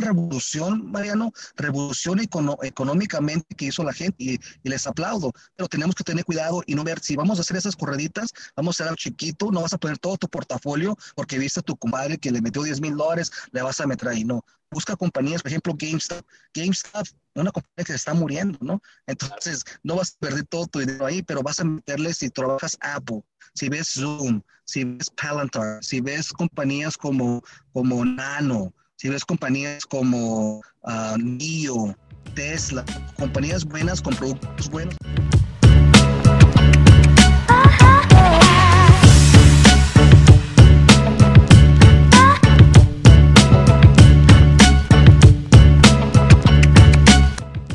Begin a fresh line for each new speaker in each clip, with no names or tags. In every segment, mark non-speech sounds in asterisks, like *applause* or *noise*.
revolución, Mariano, revolución económicamente que hizo la gente y, les aplaudo, pero tenemos que tener cuidado y no ver si vamos a hacer esas correditas, vamos a hacer algo chiquito, no vas a poner todo tu portafolio porque viste a tu compadre que le metió 10 mil dólares, le vas a meter ahí, no. Busca compañías, por ejemplo, GameStop. GameStop, una compañía que se está muriendo, ¿no? Entonces, no vas a perder todo tu dinero ahí, pero vas a meterle si trabajas Apple, si ves Zoom, si ves Palantir, si ves compañías como, como Nano, si ves compañías como uh, NIO, Tesla, compañías buenas con productos buenos.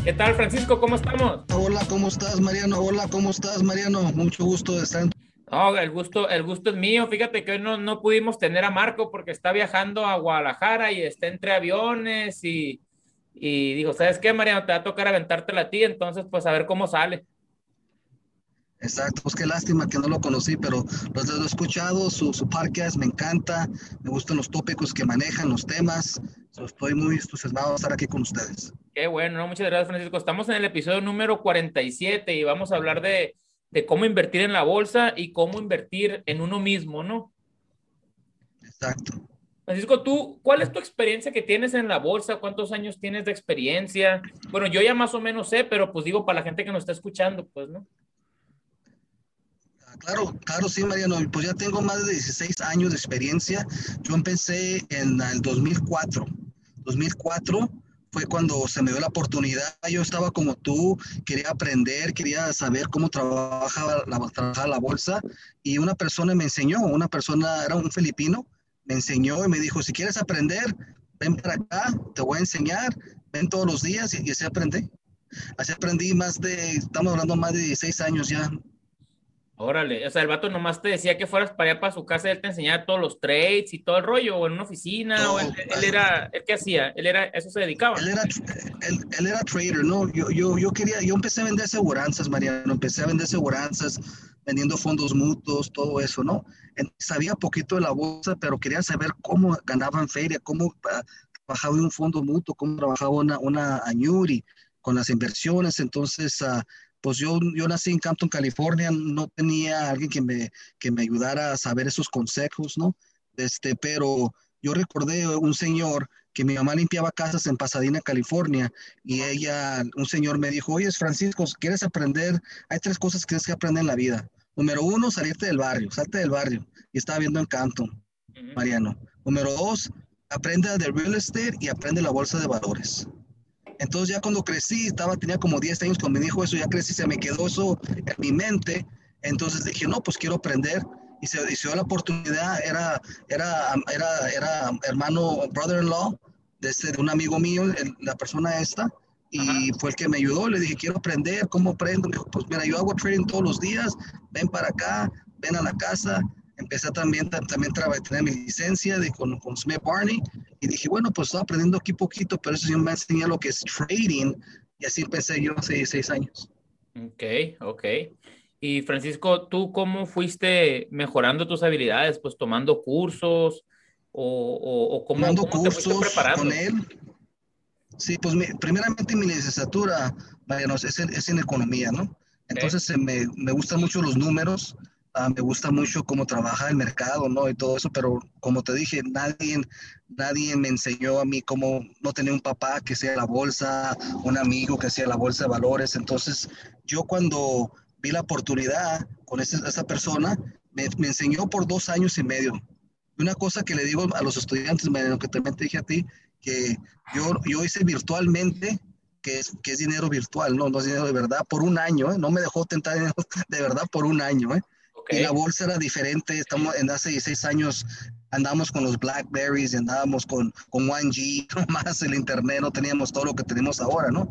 ¿Qué tal, Francisco? ¿Cómo estamos?
Hola, ¿cómo estás, Mariano? Hola, ¿cómo estás, Mariano? Mucho gusto de estar en
no, el gusto, el gusto es mío. Fíjate que hoy no, no pudimos tener a Marco porque está viajando a Guadalajara y está entre aviones y, y digo, ¿sabes qué, Mariano? Te va a tocar aventártela a ti, entonces pues a ver cómo sale.
Exacto, pues qué lástima que no lo conocí, pero los he escuchado, su, su podcast me encanta, me gustan los tópicos que manejan, los temas, estoy muy entusiasmado de estar aquí con ustedes.
Qué bueno, muchas gracias Francisco. Estamos en el episodio número 47 y vamos a hablar de de cómo invertir en la bolsa y cómo invertir en uno mismo, ¿no?
Exacto.
Francisco, tú, ¿cuál es tu experiencia que tienes en la bolsa? ¿Cuántos años tienes de experiencia? Bueno, yo ya más o menos sé, pero pues digo para la gente que nos está escuchando, pues, ¿no?
Ah, claro, claro, sí, Mariano. Pues ya tengo más de 16 años de experiencia. Yo empecé en el 2004. 2004 fue cuando se me dio la oportunidad. Yo estaba como tú, quería aprender, quería saber cómo trabajaba la, la bolsa y una persona me enseñó, una persona, era un filipino, me enseñó y me dijo, si quieres aprender, ven para acá, te voy a enseñar, ven todos los días y, y así aprendí. Así aprendí más de, estamos hablando más de 16 años ya
Órale, o sea, el vato nomás te decía que fueras para allá para su casa, él te enseñaba todos los trades y todo el rollo, o en una oficina, o él, era, ¿él qué hacía? ¿Él era, eso se dedicaba?
Él era, él, era trader, ¿no? Yo, yo, yo quería, yo empecé a vender aseguranzas, Mariano, empecé a vender aseguranzas, vendiendo fondos mutuos, todo eso, ¿no? Sabía poquito de la bolsa, pero quería saber cómo ganaban feria, cómo ah, trabajaba un fondo mutuo, cómo trabajaba una, una annuity con las inversiones, entonces... Uh, pues yo, yo nací en Campton, California, no tenía alguien que me, que me ayudara a saber esos consejos, ¿no? Este, pero yo recordé un señor que mi mamá limpiaba casas en Pasadena, California, y ella, un señor me dijo, oye, Francisco, ¿quieres aprender? Hay tres cosas que tienes que aprender en la vida. Número uno, salirte del barrio, salte del barrio. Y estaba viendo en Campton, Mariano. Número dos, aprende de real estate y aprende la bolsa de valores. Entonces ya cuando crecí, estaba, tenía como 10 años cuando me dijo eso, ya crecí, se me quedó eso en mi mente. Entonces dije, no, pues quiero aprender. Y se, dio la oportunidad, era, era, era, era hermano, brother-in-law de, este, de un amigo mío, la persona esta, y fue el que me ayudó. Le dije, quiero aprender, ¿cómo aprendo? Me dijo, pues mira, yo hago trading todos los días, ven para acá, ven a la casa, empecé también, también a tener mi licencia de, con, con, Smith Barney y dije, bueno, pues estoy aprendiendo aquí poquito, pero eso sí me enseñó lo que es trading y así empecé yo hace seis años.
Ok, ok. Y Francisco, ¿tú cómo fuiste mejorando tus habilidades? Pues tomando cursos o, o, cómo,
tomando cursos con él. Sí, pues primeramente mi licenciatura, Mariano, es, es en economía, ¿no? Entonces me, me gustan mucho los números, Ah, me gusta mucho cómo trabaja el mercado, ¿no? Y todo eso, pero como te dije, nadie, nadie me enseñó a mí cómo no tener un papá que sea la bolsa, un amigo que sea la bolsa de valores. Entonces, yo cuando vi la oportunidad con esa, persona, me, enseñó por dos años y medio. Una cosa que le digo a los estudiantes, lo que también te dije a ti, que yo, yo hice virtualmente que es, que es dinero virtual, no, no es dinero de verdad, por un año, ¿eh? no me dejó tentar dinero *laughs* de verdad por un año. ¿eh? Y la bolsa era diferente. Estamos en hace 16 años andábamos con los Blackberries, andábamos con, con 1G, *laughs* más el internet, no teníamos todo lo que tenemos ahora, ¿no?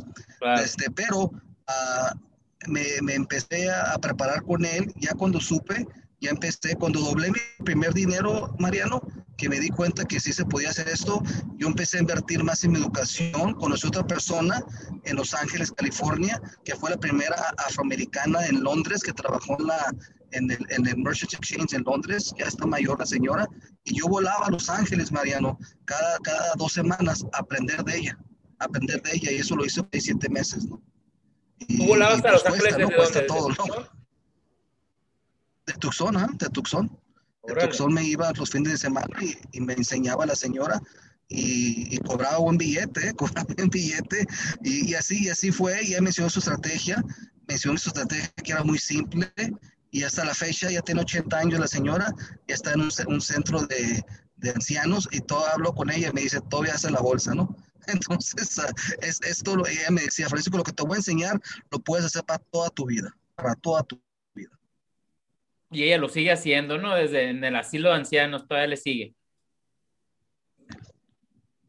Este, pero ah, me, me, empecé a, preparar con él, ya cuando supe, ya empecé, cuando doblé mi primer dinero, Mariano, que me di cuenta que sí se podía hacer esto, yo empecé a invertir más en mi educación, conocí a otra persona en Los Ángeles, California, que fue la primera afroamericana en Londres que trabajó en la, en el, en el Merchants Exchange en Londres, ya está mayor la señora, y yo volaba a Los Ángeles, Mariano, cada, cada dos semanas a aprender de ella, aprender de ella, y eso lo hice por siete meses, ¿no?
Y, ¿Tú volabas a Los Ángeles ¿no? Cuesta todo, ¿no?
De Tucson, ¿eh? De Tucson. De Tucson me iba los fines de semana y, y me enseñaba la señora y, cobraba un billete, *laughs* cobraba un billete, y, y, así, y así fue, y ella mencionó su estrategia, mencionó su estrategia que era muy simple, y hasta la fecha ya tiene 80 años la señora, ya está en un, un centro de, de, ancianos, y todo hablo con ella, y me dice, todavía hace la bolsa, ¿no? *laughs* Entonces, uh, es, esto, ella me decía, Francisco, lo que te voy a enseñar, lo puedes hacer para toda tu vida, para toda tu vida.
Y ella lo sigue haciendo, ¿no? Desde en el asilo de ancianos, todavía le sigue.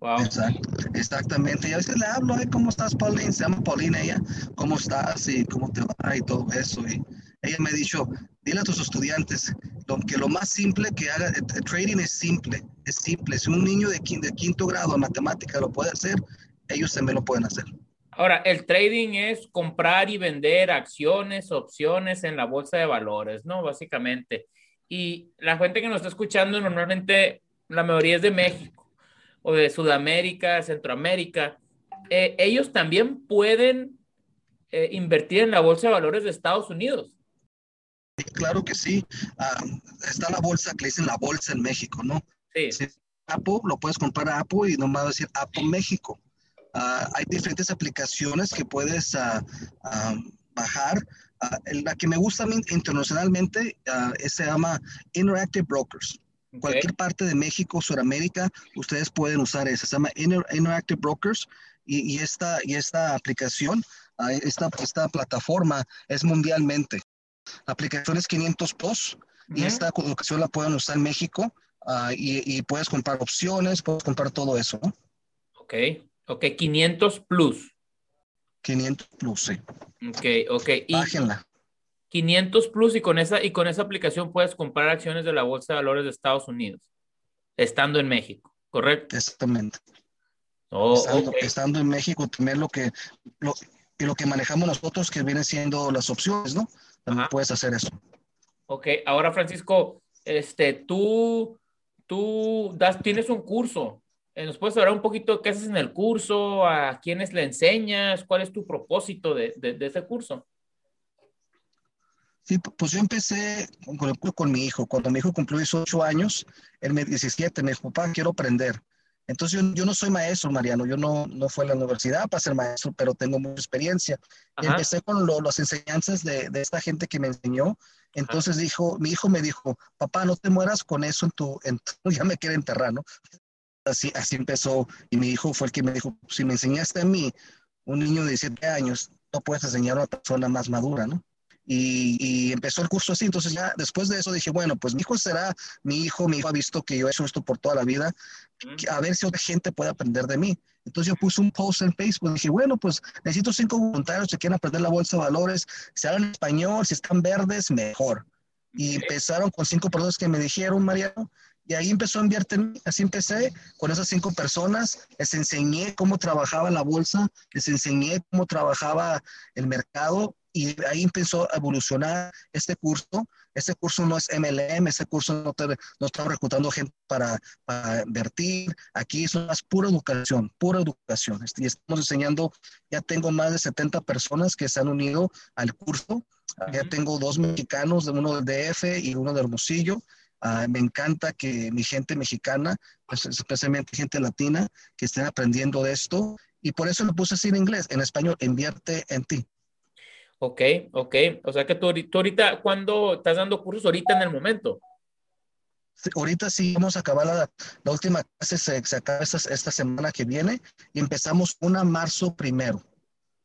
Wow. Exacto, exactamente. Y a veces le hablo, ¿cómo estás, Pauline? Se llama Paulina ella, ¿cómo estás? Y cómo te va y todo eso. Y ella me ha dicho, dile a tus estudiantes lo, que lo más simple que haga, el, el trading es simple, es simple. Si un niño de quinto, de quinto grado en matemática lo puede hacer, ellos también lo pueden hacer.
Ahora, el trading es comprar y vender acciones, opciones en la bolsa de valores, ¿no? Básicamente. Y la gente que nos está escuchando normalmente, la mayoría es de México o de Sudamérica, Centroamérica, eh, ellos también pueden eh, invertir en la bolsa de valores de Estados Unidos.
Claro que sí. Uh, está la bolsa que le dicen la bolsa en México, ¿no?
Sí. sí.
Apple, lo puedes comprar a Apple y nomás va a decir Apple México. Uh, hay diferentes aplicaciones que puedes uh, bajar. la que me gusta internacionalmente se llama Interactive Brokers. Cualquier parte de México, Sudamérica, ustedes pueden usar esa. Se llama Interactive Brokers y, y, esta, y esta aplicación, ah, esta, esta plataforma es mundialmente. La aplicación es 500 Plus y esta aplicación la pueden usar en México uh, y, y, puedes comprar opciones, puedes comprar todo eso.
Ok, ok, 500 Plus.
500 Plus, sí.
Ok, ok.
Bájenla.
500 plus y con esa y con esa aplicación puedes comprar acciones de la Bolsa de Valores de Estados Unidos, estando en México, ¿correcto?
Exactamente.
Oh,
estando,
okay.
estando, en México, tener lo que lo, y lo que manejamos nosotros, que vienen siendo las opciones, ¿no? También Ajá. puedes hacer eso.
Ok, ahora Francisco, este, tú, tú das, tienes un curso. Eh, ¿Nos puedes hablar un poquito qué haces en el curso? ¿A quiénes le enseñas? ¿Cuál es tu propósito de, de, de ese curso?
Sí, pues yo empecé con, con, mi hijo. Cuando mi hijo cumplió 18 años, él me 17, me dijo, papá, quiero aprender. Entonces yo, yo, no soy maestro, Mariano, yo no, no fui a la universidad para ser maestro, pero tengo mucha experiencia. Ajá. Empecé con lo, las enseñanzas de, de, esta gente que me enseñó. Entonces Ajá. dijo, mi hijo me dijo, papá, no te mueras con eso en tu, en tu *laughs* ya me quiere enterrar, ¿no? Así, así empezó. Y mi hijo fue el que me dijo, si me enseñaste a mí, un niño de 17 años, no puedes enseñar a una persona más madura, ¿no? Y, y, empezó el curso así. Entonces ya después de eso dije, bueno, pues mi hijo será mi hijo, mi hijo ha visto que yo he hecho esto por toda la vida, a ver si otra gente puede aprender de mí. Entonces yo puse un post en Facebook, dije, bueno, pues necesito cinco voluntarios que quieran aprender la bolsa de valores, si hablan español, si están verdes, mejor. Y empezaron con cinco personas que me dijeron, Mariano, y ahí empezó a invertir, así empecé con esas cinco personas, les enseñé cómo trabajaba la bolsa, les enseñé cómo trabajaba el mercado y ahí empezó a evolucionar este curso. Este curso no es MLM, este curso no, te, no estamos reclutando gente para, para, invertir. Aquí es más pura educación, pura educación. Y estamos enseñando, ya tengo más de 70 personas que se han unido al curso. Ya tengo dos mexicanos, uno del DF y uno de Hermosillo. Uh, me encanta que mi gente mexicana, pues, especialmente gente latina, que estén aprendiendo de esto. Y por eso lo puse así en inglés, en español, invierte en ti.
Ok, ok. O sea que tú, tú ahorita, ¿cuándo estás dando cursos? Ahorita en el momento.
Sí, ahorita sí vamos a acabar la, la última clase, se, se acaba esta, esta, semana que viene y empezamos una marzo primero.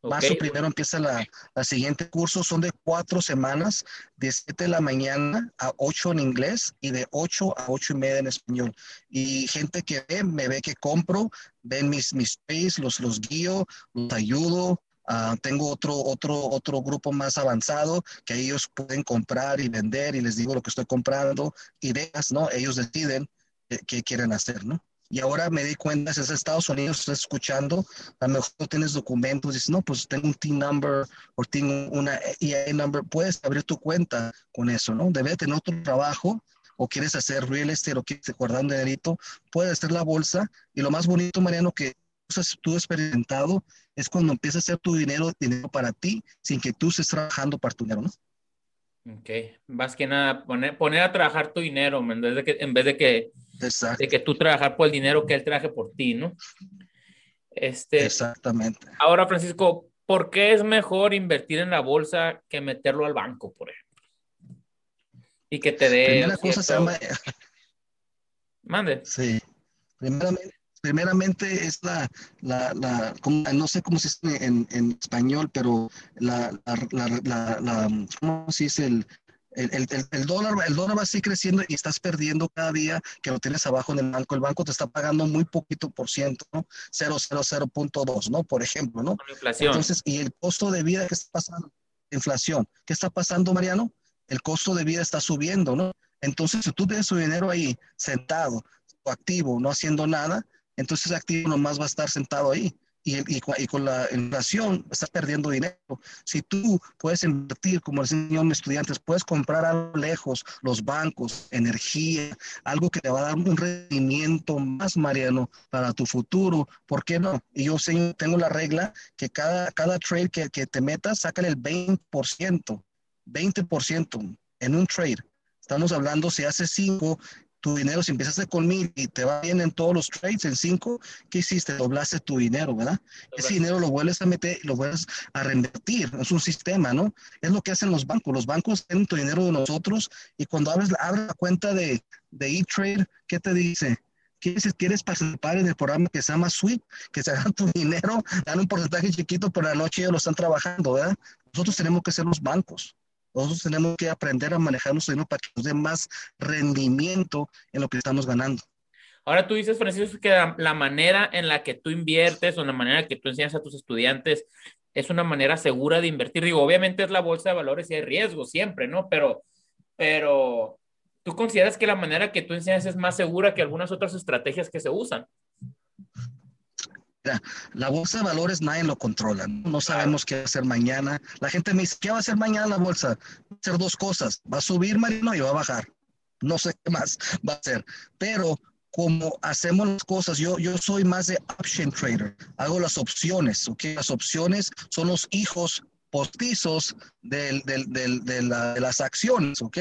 Okay. Marzo primero empieza la, la, siguiente curso, son de cuatro semanas, de 7 de la mañana a 8 en inglés y de 8 a 8 y media en español. Y gente que ve, me ve que compro, ven mis, mis pays, los, los guío, los ayudo, Uh, tengo otro, otro, otro grupo más avanzado que ellos pueden comprar y vender y les digo lo que estoy comprando, ideas, ¿no? Ellos deciden qué, qué quieren hacer, ¿no? Y ahora me di cuenta, si es Estados Unidos, estás escuchando, a lo mejor tienes documentos, dices, no, pues tengo un T number o tengo una EIA number, puedes abrir tu cuenta con eso, ¿no? Debe tener otro trabajo o quieres hacer real estate o quieres guardar un dinerito, puedes hacer la bolsa. Y lo más bonito, Mariano, que tú has experimentado es cuando empieza a hacer tu dinero, dinero para ti, sin que tú estés trabajando para tu dinero, ¿no?
Ok, más que nada poner, poner a trabajar tu dinero en vez de que, en vez de que, de que tú trabajar por el dinero que él traje por ti, ¿no? Este,
Exactamente.
Ahora, Francisco, ¿por qué es mejor invertir en la bolsa que meterlo al banco, por ejemplo? Y que te dé...
Primera cosa se llama...
Mande.
Sí. Primeramente, primeramente es la, la, la no sé cómo se dice en, en español, pero la, la, ¿cómo se dice? El, el, el, el, dólar, el dólar va a seguir creciendo y estás perdiendo cada día que lo tienes abajo en el banco. El banco te está pagando muy poquito por ciento, ¿no? 0,00.2, ¿no? Por ejemplo, ¿no?
inflación.
Entonces, y el costo de vida que está pasando, inflación, ¿qué está pasando, Mariano? El costo de vida está subiendo, ¿no? Entonces, si tú tienes tu dinero ahí sentado activo, no haciendo nada, entonces activo nomás va a estar sentado ahí. Y, con la inflación estás perdiendo dinero. Si tú puedes invertir, como mis estudiantes, puedes comprar algo lejos, los bancos, energía, algo que te va a dar un rendimiento más, Mariano, para tu futuro, ¿por qué no? Y yo sé, tengo la regla que cada, cada trade que, que te metas, sácale el 20%, 20% en un trade. Estamos hablando, si hace 5, tu dinero, si empezaste con mil y te va bien en todos los trades, en cinco, ¿qué hiciste? Doblaste tu dinero, ¿verdad? Ese dinero lo vuelves a meter, lo vuelves a reinvertir, es un sistema, ¿no? Es lo que hacen los bancos, los bancos tienen tu dinero de nosotros y cuando abres, abres la cuenta de, de E-Trade, ¿qué te dice? ¿Quieres, quieres participar en el programa que se llama SWIFT, que se dan tu *laughs* dinero, dan un porcentaje chiquito, pero la noche ya lo están trabajando, ¿verdad? Nosotros tenemos que ser los bancos. Nosotros tenemos que aprender a manejar nuestro dinero para que nos dé más rendimiento en lo que estamos ganando.
Ahora tú dices, Francisco, que la, manera en la que tú inviertes o la manera que tú enseñas a tus estudiantes es una manera segura de invertir. Digo, obviamente es la bolsa de valores y hay riesgo siempre, ¿no? Pero, pero ¿tú consideras que la manera que tú enseñas es más segura que algunas otras estrategias que se usan?
La bolsa de valores nadie lo controla. No sabemos qué va a hacer mañana. La gente me dice, ¿qué va a hacer mañana la bolsa? Va a hacer dos cosas. Va a subir, Marino, y va a bajar. No sé qué más *laughs* va a hacer. Pero como hacemos las cosas, yo, yo soy más de option trader. Hago las opciones, ¿ok? Las opciones son los hijos postizos de, las acciones, ¿ok?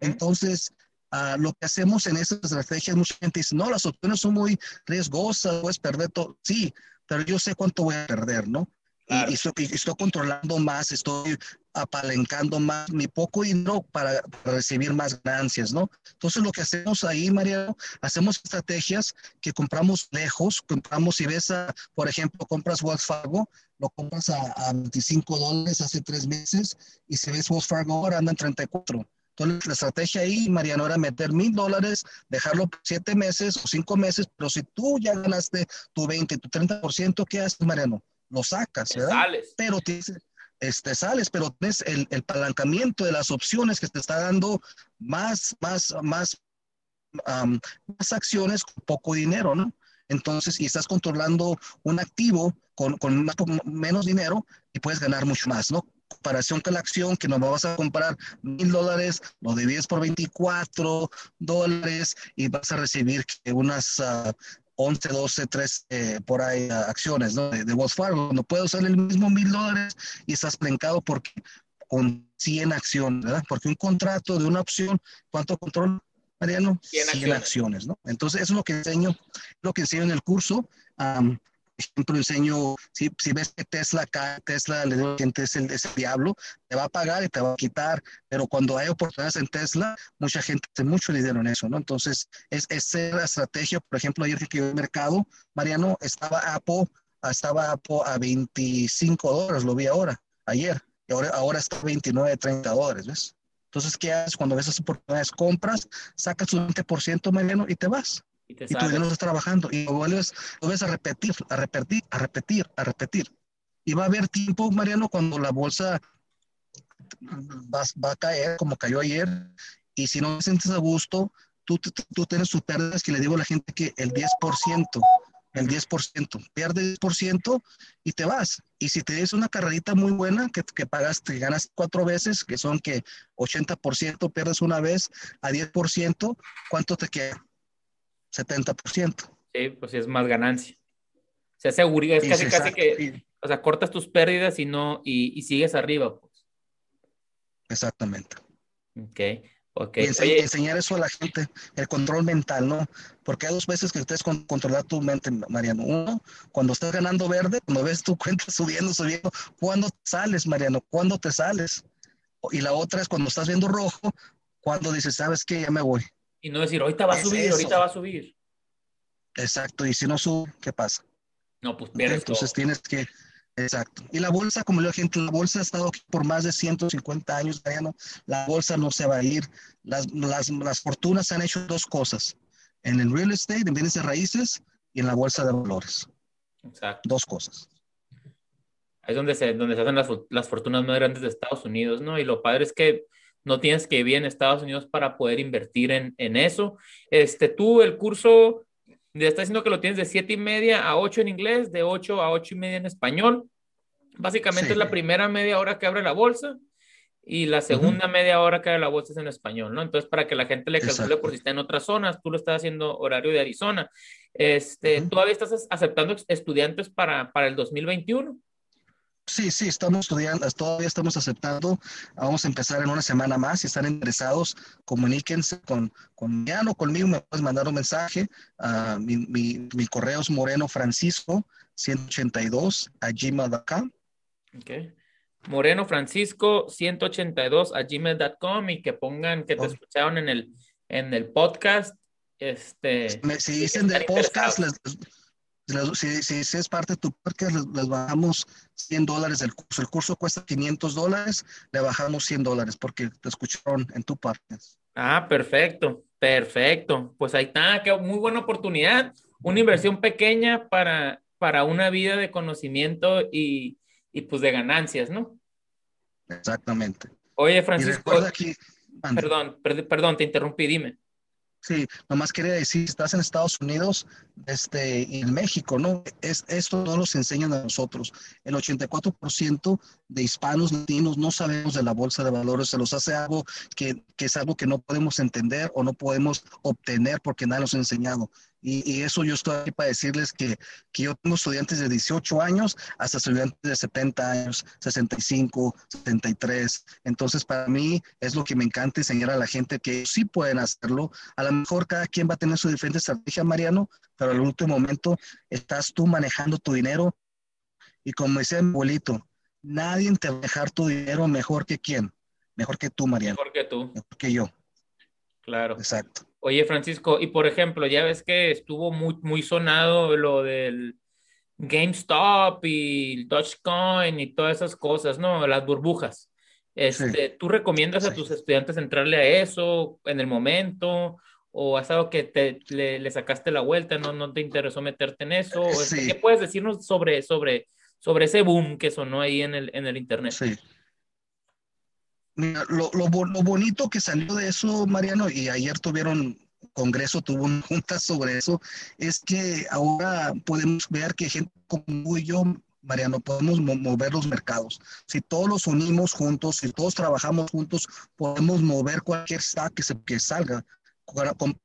Entonces, ah, lo que hacemos en esas estrategias, mucha gente dice, no, las opciones son muy riesgosas, puedes perder todo. Sí, pero yo sé cuánto voy a perder, ¿no? Y, estoy, controlando más, estoy apalancando más mi poco dinero para, para, recibir más ganancias, ¿no? Entonces lo que hacemos ahí, Mariano, hacemos estrategias que compramos lejos, compramos, si ves, a, por ejemplo, compras Wells Fargo, lo compras a, a 25 dólares hace tres meses y si ves Wells Fargo ahora andan 34. Entonces, la estrategia ahí, Mariano, era meter mil dólares, dejarlo siete meses o cinco meses, pero si tú ya ganaste tu 20, tu 30%, ¿qué haces, Mariano? Lo sacas, ¿verdad?
Sales.
Pero tienes, este, sales, pero tienes el, el palancamiento de las opciones que te está dando más, más, más, más acciones con poco dinero, ¿no? Entonces, y estás controlando un activo con, con menos dinero y puedes ganar mucho más, ¿no? Comparación con la acción que nos vas a comprar mil dólares, lo divides por 24 dólares y vas a recibir unas 11, 12, 13 por ahí acciones ¿no? de, de Wells Fargo. No puedes usar el mismo mil dólares y estás plencado porque con 100 acciones, ¿verdad? Porque un contrato de una opción, ¿cuánto control, Mariano?
100 acciones. acciones,
¿no? Entonces, eso es lo que enseño, lo que enseño en el curso ejemplo, enseño, si, si ves que Tesla cae, Tesla le digo que es el, es el diablo, te va a pagar y te va a quitar, pero cuando hay oportunidades en Tesla, mucha gente hace mucho dinero en eso, ¿no? Entonces, es, es la estrategia, por ejemplo, ayer que el mercado, Mariano, estaba Apple, estaba Apple a 25 dólares, lo vi ahora, ayer, y ahora, ahora está a 29, 30 dólares, ¿ves? Entonces, ¿qué haces cuando ves esas oportunidades? Compras, sacas tu 20%, Mariano, y te vas y, te y tu dinero está trabajando y lo vuelves, lo ves a repetir, a repetir, a repetir, a repetir. Y va a haber tiempo, Mariano, cuando la bolsa va, va a caer como cayó ayer y si no te sientes a gusto, tú, tú, tienes tus pérdidas que le digo a la gente que el 10%, el 10%, pierdes 10% y te vas. Y si te des una carrerita muy buena que, que pagaste, ganas cuatro veces, que son que 80% pierdes una vez a 10%, ¿cuánto te queda? 70%.
Sí, pues es más ganancia. Se asegura, es casi, casi que, o sea, cortas tus pérdidas y no, y, y sigues arriba. Pues.
Exactamente.
Ok. Ok.
enseñar eso a la gente, el control mental, ¿no? Porque hay dos veces que ustedes con, controlar tu mente, Mariano. Uno, cuando estás ganando verde, cuando ves tu cuenta *laughs* subiendo, subiendo, ¿cuándo sales, Mariano? ¿Cuándo te sales? Y la otra es cuando estás viendo rojo, cuando dices, ¿sabes qué? Ya me voy.
Y no decir, ahorita va a subir, ahorita va a subir.
Exacto, y si no sube, ¿qué pasa?
No, pues pierdes
Entonces tienes que, Exacto. Y la bolsa, como le gente, la bolsa ha estado aquí por más de 150 años, Mariano. La bolsa no se va a ir. Las, las, las fortunas han hecho dos cosas. En el real estate, en bienes de raíces y en la bolsa de valores.
Exacto.
Dos cosas.
Es donde se, donde se hacen las, las fortunas más grandes de Estados Unidos, ¿no? Y lo padre es que no tienes que vivir en Estados Unidos para poder invertir en, en eso. Este, tú, el curso está diciendo que lo tienes de siete y media a 8 en inglés, de 8 a 8 y media en español. Básicamente es la primera media hora que abre la bolsa y la segunda media hora que abre la bolsa es en español, ¿no? Entonces, para que la gente le calcule por si está en otras zonas, tú lo estás haciendo horario de Arizona. Este, ¿Todavía estás aceptando estudiantes para, para el 2021?
Sí, sí, estamos estudiando, todavía estamos aceptando. Vamos a empezar en una semana más. Si están interesados, comuníquense con, con o conmigo. Me puedes mandar un mensaje. Uh, mi, mi, mi, correo es Moreno Francisco 182 a gmail.com.
Ok. Moreno Francisco 182 a gmail.com y que pongan que te escucharon en el, en el podcast. Este,
si dicen del podcast, les, si, si, es parte de tu podcast, les, bajamos 100 dólares del curso. El curso cuesta 500 dólares, le bajamos 100 dólares porque te escucharon en tu podcast.
Ah, perfecto, perfecto. Pues ahí está, qué muy buena oportunidad. Una inversión pequeña para, para una vida de conocimiento y, y pues de ganancias, ¿no?
Exactamente.
Oye, Francisco. Aquí, perdón, perdón, te interrumpí, dime.
Sí, nomás quería decir, estás en Estados Unidos este, y en México, ¿no? Es, esto no nos enseñan a nosotros. El 84% de hispanos latinos no sabemos de la bolsa de valores, se los hace algo que, que es algo que no podemos entender o no podemos obtener porque nadie nos ha enseñado. Y, eso yo estoy aquí para decirles que, que, yo tengo estudiantes de 18 años hasta estudiantes de 70 años, 65, 73. Entonces, para mí es lo que me encanta enseñar a la gente que sí pueden hacerlo. A lo mejor cada quien va a tener su diferente estrategia, Mariano, pero al último momento estás tú manejando tu dinero. Y como decía mi abuelito, nadie te va a dejar tu dinero mejor que quién. Mejor que tú, Mariano.
Mejor que tú.
Mejor que yo.
Claro.
Exacto.
Oye, Francisco, y por ejemplo, ya ves que estuvo muy, muy sonado lo del GameStop y Dogecoin y todas esas cosas, ¿no? Las burbujas. Este, ¿Tú recomiendas a tus estudiantes entrarle a eso en el momento? ¿O has algo que te, le, sacaste la vuelta, no, no te interesó meterte en eso? ¿Qué puedes decirnos sobre, sobre, sobre ese boom que sonó ahí en el, en el Internet?
Sí. Lo, lo, bonito que salió de eso, Mariano, y ayer tuvieron Congreso, tuvo una junta sobre eso, es que ahora podemos ver que gente como yo, Mariano, podemos mover los mercados. Si todos los unimos juntos, si todos trabajamos juntos, podemos mover cualquier stack que, se, que salga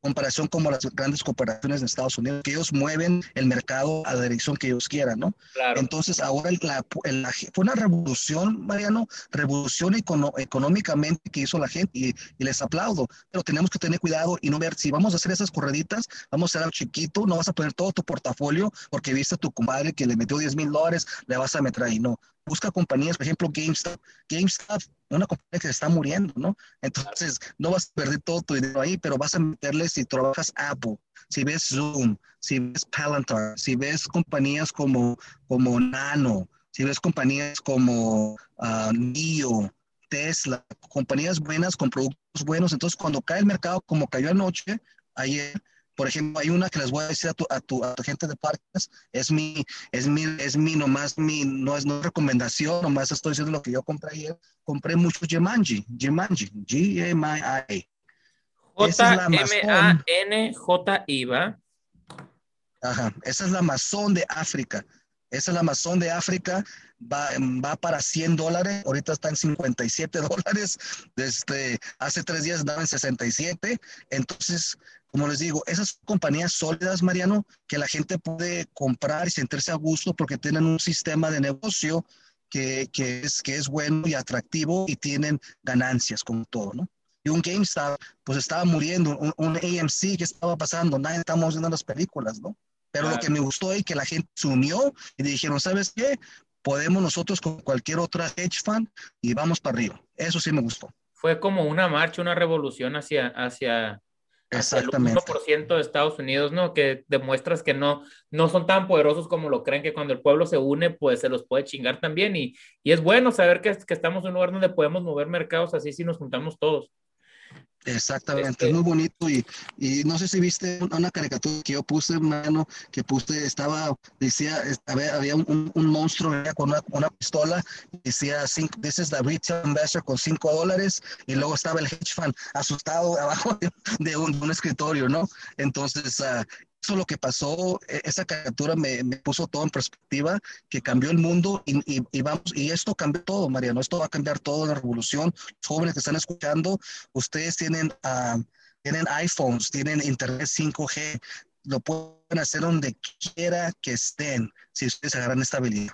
comparación como las grandes corporaciones de Estados Unidos, que ellos mueven el mercado a la dirección que ellos quieran, ¿no? Entonces, ahora fue una revolución, Mariano, revolución económicamente que hizo la gente y, les aplaudo, pero tenemos que tener cuidado y no ver si vamos a hacer esas correditas, vamos a hacer algo chiquito, no vas a poner todo tu portafolio porque viste a tu compadre que le metió 10 mil dólares, le vas a meter ahí, no busca compañías, por ejemplo, GameStop. GameStop, una compañía que se está muriendo, ¿no? Entonces, no vas a perder todo tu dinero ahí, pero vas a meterle si trabajas Apple, si ves Zoom, si ves Palantir, si ves compañías como, como Nano, si ves compañías como uh, NIO, Tesla, compañías buenas con productos buenos. Entonces, cuando cae el mercado como cayó anoche, ayer, por ejemplo, hay una que les voy a decir a tu, a tu, a tu gente de parques, es mi, es mi, es mi, nomás mi, no es no recomendación, nomás estoy diciendo lo que yo compré ayer. Compré mucho Gemanji, Gemanji, G-M-I-I.
J-M-A-N-J-I, ¿va?
Ajá, esa es la Amazon de África. Esa es la Amazon de África, va, va para 100 dólares, ahorita está en 57 *laughs* dólares, desde hace tres días estaba en 67, entonces, como les digo, esas compañías sólidas, Mariano, que la gente puede comprar y sentirse a gusto porque tienen un sistema de negocio que, que, es, que es bueno y atractivo y tienen ganancias como todo, ¿no? Y un GameStop, pues estaba muriendo, un, un AMC que estaba pasando, nadie estamos viendo las películas, ¿no? Pero lo que me gustó es que la gente se unió y dijeron, ¿sabes qué? Podemos nosotros con cualquier otra hedge fund y vamos para arriba. Eso sí me gustó.
Fue como una marcha, una revolución hacia, hacia,
Exactamente.
el 1% de Estados Unidos, ¿no? Que demuestras que no, no son tan poderosos como lo creen, que cuando el pueblo se une, pues se los puede chingar también. Y, y es bueno saber que, que estamos en un lugar donde podemos mover mercados así si nos juntamos todos.
Exactamente, es este muy bonito y, y, no sé si viste una caricatura que yo puse, mano, que puse, estaba, decía, había, había un, un, monstruo con una, una, pistola, decía, cinco, this is the retail investor con 5 dólares, y luego estaba el hedge fund asustado *laughs* abajo de, de, un, de un, escritorio, ¿no? Entonces, uh, eso lo que pasó, e, esa caricatura me, me, puso todo en perspectiva, que cambió el mundo y, y, y, vamos, y esto cambió todo, Mariano, esto va a cambiar todo la revolución. Los jóvenes que están escuchando, ustedes tienen, uh, tienen iPhones, tienen Internet 5G, lo pueden hacer donde quiera que estén, si ustedes agarran esta habilidad.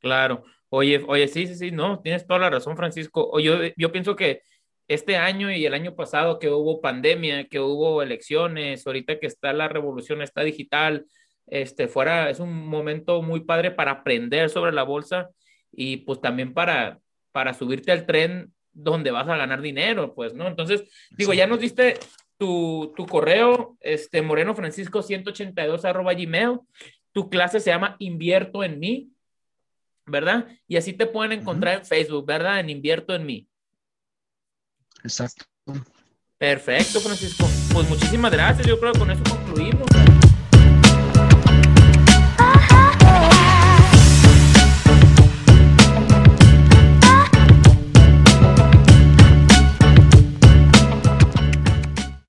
Claro. Oye, oye, sí, sí, sí, no, tienes toda la razón, Francisco. Yo, yo pienso que este año y el año pasado que hubo pandemia, que hubo elecciones, ahorita que está la revolución, está digital, este, fuera, es un momento muy padre para aprender sobre la bolsa y pues también para, para subirte al tren donde vas a ganar dinero, pues, ¿no? Entonces, digo, ya nos diste tu, tu correo, este, moreno francisco 182 arroba gmail, tu clase se llama Invierto en mí, ¿verdad? Y así te pueden encontrar uh -huh. en Facebook, ¿verdad? En Invierto en mí.
Exacto.
Perfecto, Francisco. Pues muchísimas gracias. Yo creo que con eso concluimos.